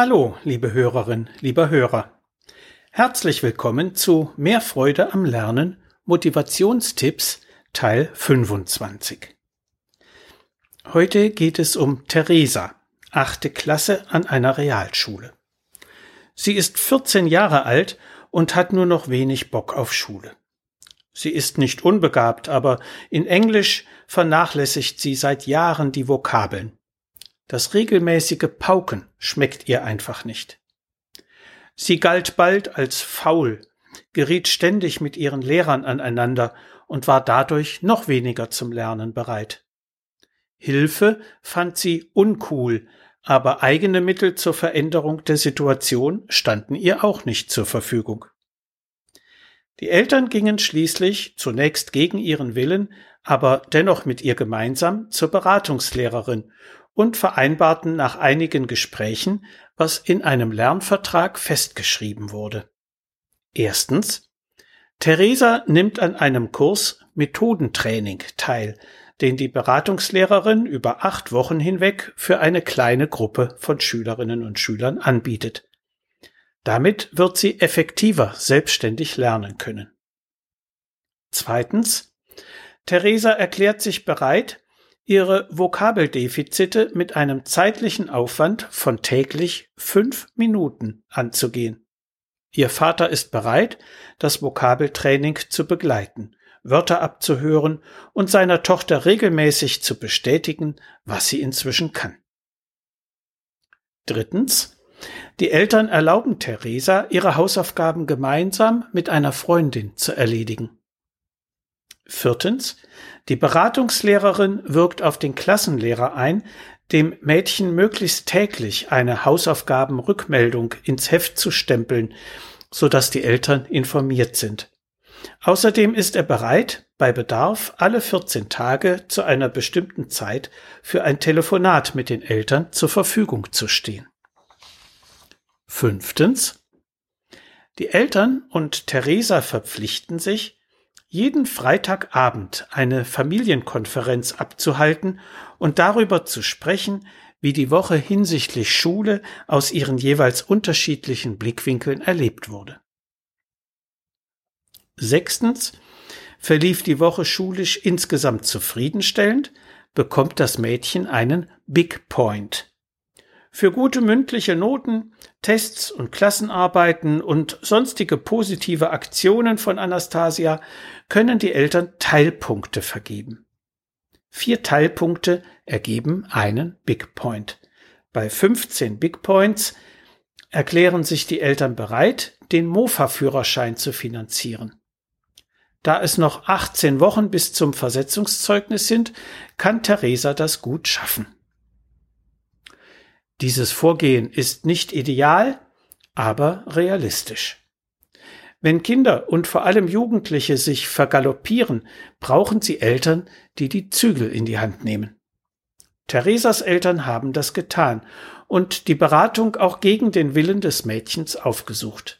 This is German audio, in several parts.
Hallo, liebe Hörerin, lieber Hörer. Herzlich willkommen zu Mehr Freude am Lernen Motivationstipps Teil 25. Heute geht es um Theresa, achte Klasse an einer Realschule. Sie ist 14 Jahre alt und hat nur noch wenig Bock auf Schule. Sie ist nicht unbegabt, aber in Englisch vernachlässigt sie seit Jahren die Vokabeln. Das regelmäßige Pauken schmeckt ihr einfach nicht. Sie galt bald als faul, geriet ständig mit ihren Lehrern aneinander und war dadurch noch weniger zum Lernen bereit. Hilfe fand sie uncool, aber eigene Mittel zur Veränderung der Situation standen ihr auch nicht zur Verfügung. Die Eltern gingen schließlich, zunächst gegen ihren Willen, aber dennoch mit ihr gemeinsam, zur Beratungslehrerin und vereinbarten nach einigen Gesprächen, was in einem Lernvertrag festgeschrieben wurde. Erstens. Theresa nimmt an einem Kurs Methodentraining teil, den die Beratungslehrerin über acht Wochen hinweg für eine kleine Gruppe von Schülerinnen und Schülern anbietet. Damit wird sie effektiver selbstständig lernen können. Zweitens. Theresa erklärt sich bereit, ihre Vokabeldefizite mit einem zeitlichen Aufwand von täglich fünf Minuten anzugehen. Ihr Vater ist bereit, das Vokabeltraining zu begleiten, Wörter abzuhören und seiner Tochter regelmäßig zu bestätigen, was sie inzwischen kann. Drittens. Die Eltern erlauben Theresa, ihre Hausaufgaben gemeinsam mit einer Freundin zu erledigen. Viertens. Die Beratungslehrerin wirkt auf den Klassenlehrer ein, dem Mädchen möglichst täglich eine Hausaufgabenrückmeldung ins Heft zu stempeln, so dass die Eltern informiert sind. Außerdem ist er bereit, bei Bedarf alle 14 Tage zu einer bestimmten Zeit für ein Telefonat mit den Eltern zur Verfügung zu stehen. Fünftens. Die Eltern und Theresa verpflichten sich, jeden Freitagabend eine Familienkonferenz abzuhalten und darüber zu sprechen, wie die Woche hinsichtlich Schule aus ihren jeweils unterschiedlichen Blickwinkeln erlebt wurde. Sechstens verlief die Woche schulisch insgesamt zufriedenstellend, bekommt das Mädchen einen Big Point. Für gute mündliche Noten, Tests und Klassenarbeiten und sonstige positive Aktionen von Anastasia können die Eltern Teilpunkte vergeben. Vier Teilpunkte ergeben einen Big Point. Bei 15 Big Points erklären sich die Eltern bereit, den Mofa-Führerschein zu finanzieren. Da es noch 18 Wochen bis zum Versetzungszeugnis sind, kann Theresa das gut schaffen. Dieses Vorgehen ist nicht ideal, aber realistisch. Wenn Kinder und vor allem Jugendliche sich vergaloppieren, brauchen sie Eltern, die die Zügel in die Hand nehmen. Theresas Eltern haben das getan und die Beratung auch gegen den Willen des Mädchens aufgesucht.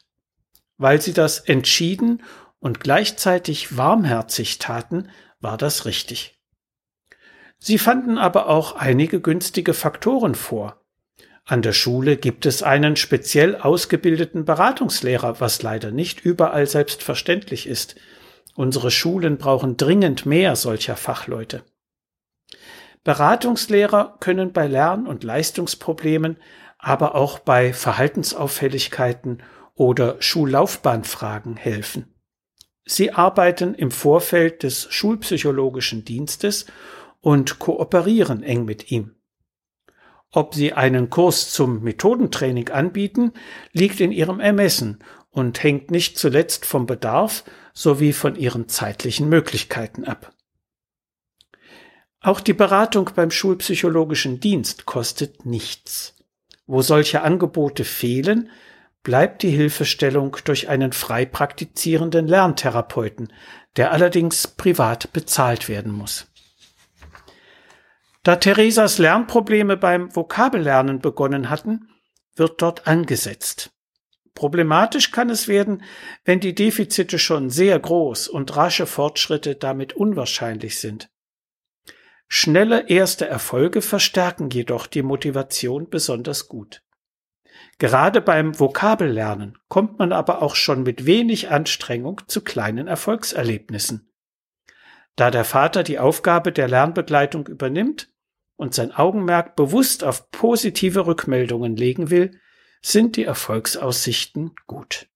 Weil sie das entschieden und gleichzeitig warmherzig taten, war das richtig. Sie fanden aber auch einige günstige Faktoren vor, an der Schule gibt es einen speziell ausgebildeten Beratungslehrer, was leider nicht überall selbstverständlich ist. Unsere Schulen brauchen dringend mehr solcher Fachleute. Beratungslehrer können bei Lern- und Leistungsproblemen, aber auch bei Verhaltensauffälligkeiten oder Schullaufbahnfragen helfen. Sie arbeiten im Vorfeld des schulpsychologischen Dienstes und kooperieren eng mit ihm. Ob Sie einen Kurs zum Methodentraining anbieten, liegt in Ihrem Ermessen und hängt nicht zuletzt vom Bedarf sowie von Ihren zeitlichen Möglichkeiten ab. Auch die Beratung beim Schulpsychologischen Dienst kostet nichts. Wo solche Angebote fehlen, bleibt die Hilfestellung durch einen frei praktizierenden Lerntherapeuten, der allerdings privat bezahlt werden muss. Da Theresas Lernprobleme beim Vokabellernen begonnen hatten, wird dort angesetzt. Problematisch kann es werden, wenn die Defizite schon sehr groß und rasche Fortschritte damit unwahrscheinlich sind. Schnelle erste Erfolge verstärken jedoch die Motivation besonders gut. Gerade beim Vokabellernen kommt man aber auch schon mit wenig Anstrengung zu kleinen Erfolgserlebnissen. Da der Vater die Aufgabe der Lernbegleitung übernimmt und sein Augenmerk bewusst auf positive Rückmeldungen legen will, sind die Erfolgsaussichten gut.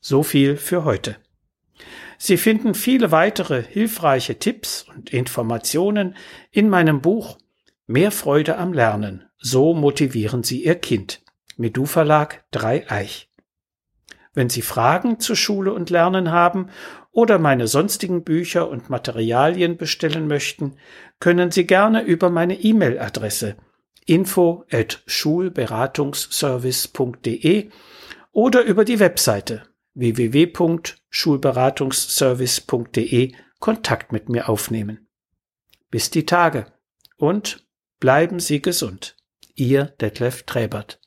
So viel für heute. Sie finden viele weitere hilfreiche Tipps und Informationen in meinem Buch Mehr Freude am Lernen. So motivieren Sie Ihr Kind. Medu Verlag 3 Eich. Wenn Sie Fragen zu Schule und Lernen haben oder meine sonstigen Bücher und Materialien bestellen möchten, können Sie gerne über meine E-Mail-Adresse info at schulberatungsservice.de oder über die Webseite www.schulberatungsservice.de Kontakt mit mir aufnehmen. Bis die Tage und bleiben Sie gesund. Ihr Detlef Träbert.